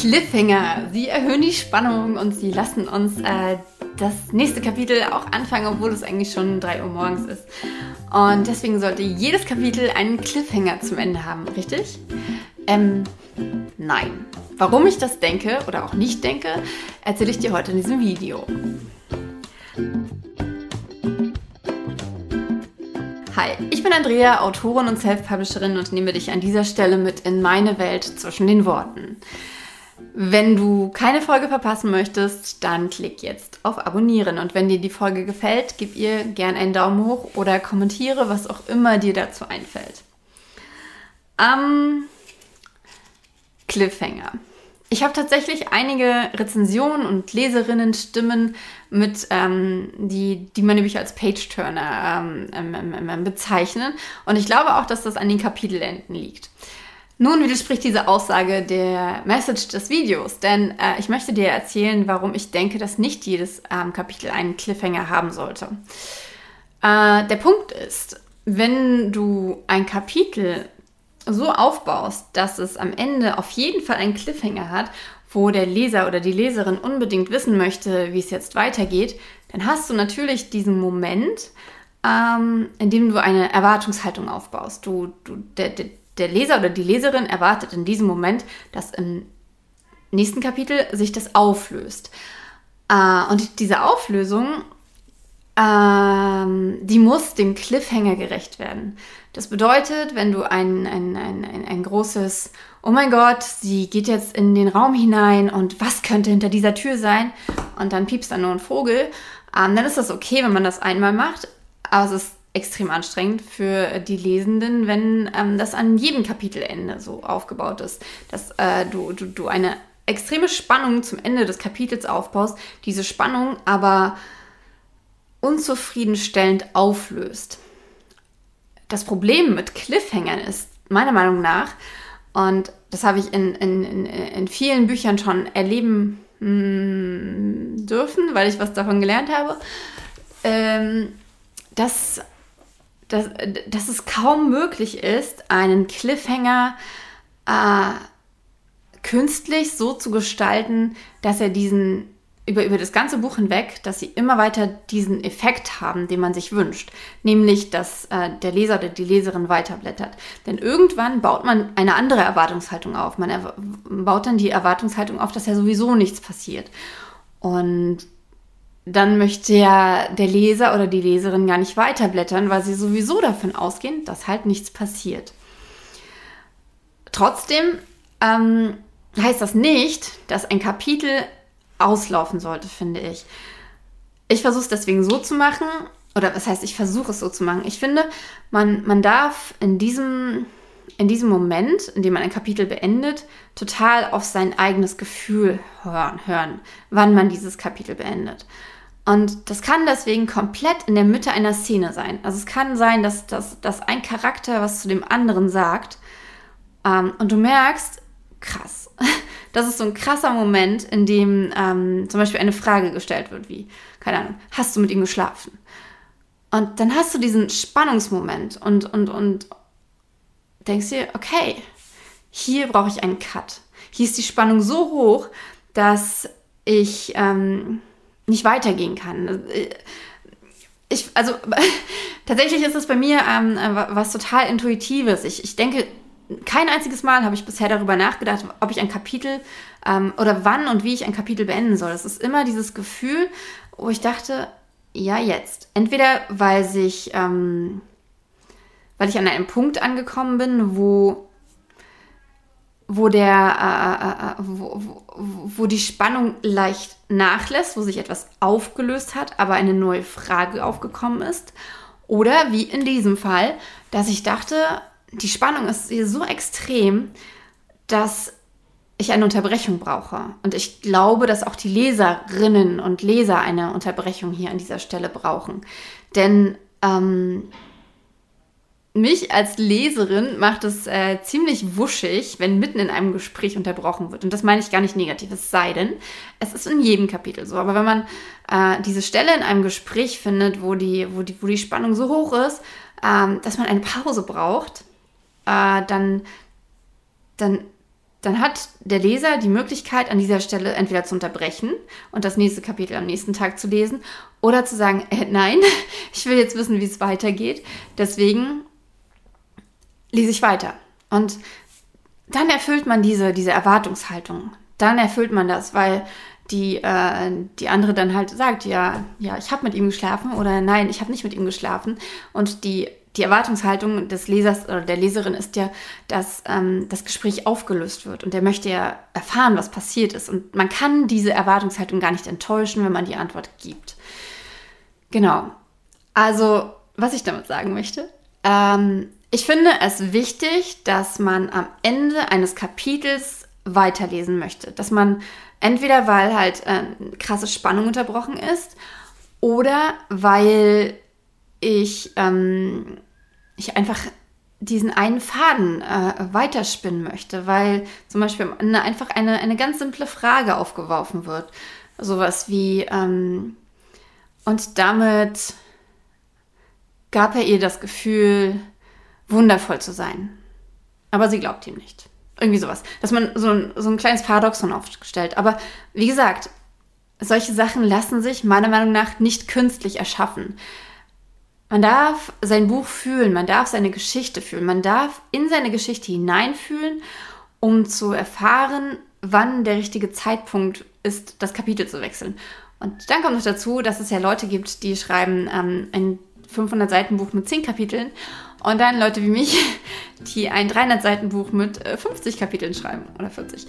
Cliffhanger. Sie erhöhen die Spannung und sie lassen uns äh, das nächste Kapitel auch anfangen, obwohl es eigentlich schon 3 Uhr morgens ist. Und deswegen sollte jedes Kapitel einen Cliffhanger zum Ende haben, richtig? Ähm, nein. Warum ich das denke oder auch nicht denke, erzähle ich dir heute in diesem Video. Hi, ich bin Andrea, Autorin und Self-Publisherin und nehme dich an dieser Stelle mit in meine Welt zwischen den Worten. Wenn du keine Folge verpassen möchtest, dann klick jetzt auf Abonnieren. Und wenn dir die Folge gefällt, gib ihr gern einen Daumen hoch oder kommentiere, was auch immer dir dazu einfällt. Am Cliffhanger. Ich habe tatsächlich einige Rezensionen und Leserinnenstimmen mit, ähm, die, die man nämlich als Page-Turner ähm ähm, bezeichnen. Und ich glaube auch, dass das an den Kapitelenden liegt. Nun widerspricht diese Aussage der Message des Videos, denn äh, ich möchte dir erzählen, warum ich denke, dass nicht jedes ähm, Kapitel einen Cliffhanger haben sollte. Äh, der Punkt ist, wenn du ein Kapitel so aufbaust, dass es am Ende auf jeden Fall einen Cliffhanger hat, wo der Leser oder die Leserin unbedingt wissen möchte, wie es jetzt weitergeht, dann hast du natürlich diesen Moment, ähm, in dem du eine Erwartungshaltung aufbaust. Du, du, der, der, der Leser oder die Leserin erwartet in diesem Moment, dass im nächsten Kapitel sich das auflöst. Äh, und diese Auflösung, ähm, die muss dem Cliffhanger gerecht werden. Das bedeutet, wenn du ein, ein, ein, ein, großes, oh mein Gott, sie geht jetzt in den Raum hinein und was könnte hinter dieser Tür sein? Und dann piepst da nur ein Vogel. Ähm, dann ist das okay, wenn man das einmal macht. Aber es ist extrem anstrengend für die Lesenden, wenn ähm, das an jedem Kapitelende so aufgebaut ist, dass äh, du, du, du eine extreme Spannung zum Ende des Kapitels aufbaust, diese Spannung aber unzufriedenstellend auflöst. Das Problem mit Cliffhangern ist meiner Meinung nach, und das habe ich in, in, in, in vielen Büchern schon erleben mh, hm, dürfen, weil ich was davon gelernt habe, ähm, dass dass, dass es kaum möglich ist, einen Cliffhanger äh, künstlich so zu gestalten, dass er diesen über, über das ganze Buch hinweg, dass sie immer weiter diesen Effekt haben, den man sich wünscht. Nämlich, dass äh, der Leser oder die Leserin weiterblättert. Denn irgendwann baut man eine andere Erwartungshaltung auf. Man baut dann die Erwartungshaltung auf, dass ja sowieso nichts passiert. Und dann möchte ja der Leser oder die Leserin gar nicht weiterblättern, weil sie sowieso davon ausgehen, dass halt nichts passiert. Trotzdem ähm, heißt das nicht, dass ein Kapitel auslaufen sollte, finde ich. Ich versuche es deswegen so zu machen, oder was heißt, ich versuche es so zu machen. Ich finde, man, man darf in diesem, in diesem Moment, in dem man ein Kapitel beendet, total auf sein eigenes Gefühl hören, hören wann man dieses Kapitel beendet. Und das kann deswegen komplett in der Mitte einer Szene sein. Also es kann sein, dass, dass, dass ein Charakter was zu dem anderen sagt ähm, und du merkst, krass, das ist so ein krasser Moment, in dem ähm, zum Beispiel eine Frage gestellt wird, wie, keine Ahnung, hast du mit ihm geschlafen? Und dann hast du diesen Spannungsmoment und, und, und denkst dir, okay, hier brauche ich einen Cut. Hier ist die Spannung so hoch, dass ich... Ähm, nicht weitergehen kann. Ich, also tatsächlich ist es bei mir ähm, was total Intuitives. Ich, ich denke, kein einziges Mal habe ich bisher darüber nachgedacht, ob ich ein Kapitel ähm, oder wann und wie ich ein Kapitel beenden soll. Es ist immer dieses Gefühl, wo ich dachte, ja, jetzt. Entweder weil sich, ähm, weil ich an einem Punkt angekommen bin, wo wo der, äh, äh, äh, wo, wo, wo die Spannung leicht nachlässt, wo sich etwas aufgelöst hat, aber eine neue Frage aufgekommen ist. Oder wie in diesem Fall, dass ich dachte, die Spannung ist hier so extrem, dass ich eine Unterbrechung brauche. Und ich glaube, dass auch die Leserinnen und Leser eine Unterbrechung hier an dieser Stelle brauchen. Denn ähm, mich als Leserin macht es äh, ziemlich wuschig, wenn mitten in einem Gespräch unterbrochen wird. Und das meine ich gar nicht negativ, es sei denn, es ist in jedem Kapitel so. Aber wenn man äh, diese Stelle in einem Gespräch findet, wo die, wo die, wo die Spannung so hoch ist, ähm, dass man eine Pause braucht, äh, dann, dann dann hat der Leser die Möglichkeit, an dieser Stelle entweder zu unterbrechen und das nächste Kapitel am nächsten Tag zu lesen oder zu sagen, äh, nein, ich will jetzt wissen, wie es weitergeht. Deswegen lese ich weiter. Und dann erfüllt man diese, diese Erwartungshaltung. Dann erfüllt man das, weil die, äh, die andere dann halt sagt, ja, ja, ich habe mit ihm geschlafen oder nein, ich habe nicht mit ihm geschlafen. Und die, die Erwartungshaltung des Lesers oder der Leserin ist ja, dass ähm, das Gespräch aufgelöst wird und der möchte ja erfahren, was passiert ist. Und man kann diese Erwartungshaltung gar nicht enttäuschen, wenn man die Antwort gibt. Genau. Also, was ich damit sagen möchte, ähm, ich finde es wichtig, dass man am Ende eines Kapitels weiterlesen möchte. Dass man entweder, weil halt äh, krasse Spannung unterbrochen ist oder weil ich, ähm, ich einfach diesen einen Faden äh, weiterspinnen möchte, weil zum Beispiel eine, einfach eine, eine ganz simple Frage aufgeworfen wird. Sowas wie, ähm, und damit gab er ihr das Gefühl, wundervoll zu sein. Aber sie glaubt ihm nicht. Irgendwie sowas. Dass man so ein, so ein kleines Paradoxon aufstellt. Aber wie gesagt, solche Sachen lassen sich meiner Meinung nach nicht künstlich erschaffen. Man darf sein Buch fühlen, man darf seine Geschichte fühlen, man darf in seine Geschichte hineinfühlen, um zu erfahren, wann der richtige Zeitpunkt ist, das Kapitel zu wechseln. Und dann kommt noch dazu, dass es ja Leute gibt, die schreiben ähm, ein 500 Seiten Buch mit 10 Kapiteln und dann Leute wie mich, die ein 300 Seiten Buch mit 50 äh, Kapiteln schreiben oder 40.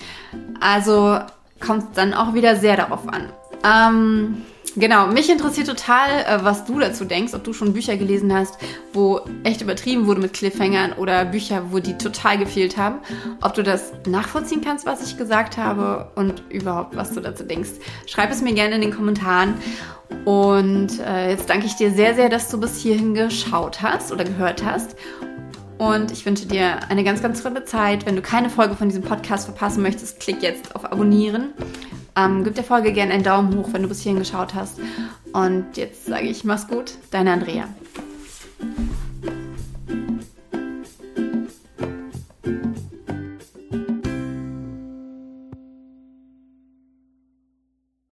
Also kommt es dann auch wieder sehr darauf an. Ähm, genau, mich interessiert total, äh, was du dazu denkst, ob du schon Bücher gelesen hast, wo echt übertrieben wurde mit Cliffhangern oder Bücher, wo die total gefehlt haben. Ob du das nachvollziehen kannst, was ich gesagt habe und überhaupt, was du dazu denkst. Schreib es mir gerne in den Kommentaren. Und äh, jetzt danke ich dir sehr, sehr, dass du bis hierhin geschaut hast oder gehört hast. Und ich wünsche dir eine ganz, ganz tolle Zeit. Wenn du keine Folge von diesem Podcast verpassen möchtest, klick jetzt auf Abonnieren. Ähm, gib der Folge gerne einen Daumen hoch, wenn du bis hierhin geschaut hast. Und jetzt sage ich, mach's gut, deine Andrea.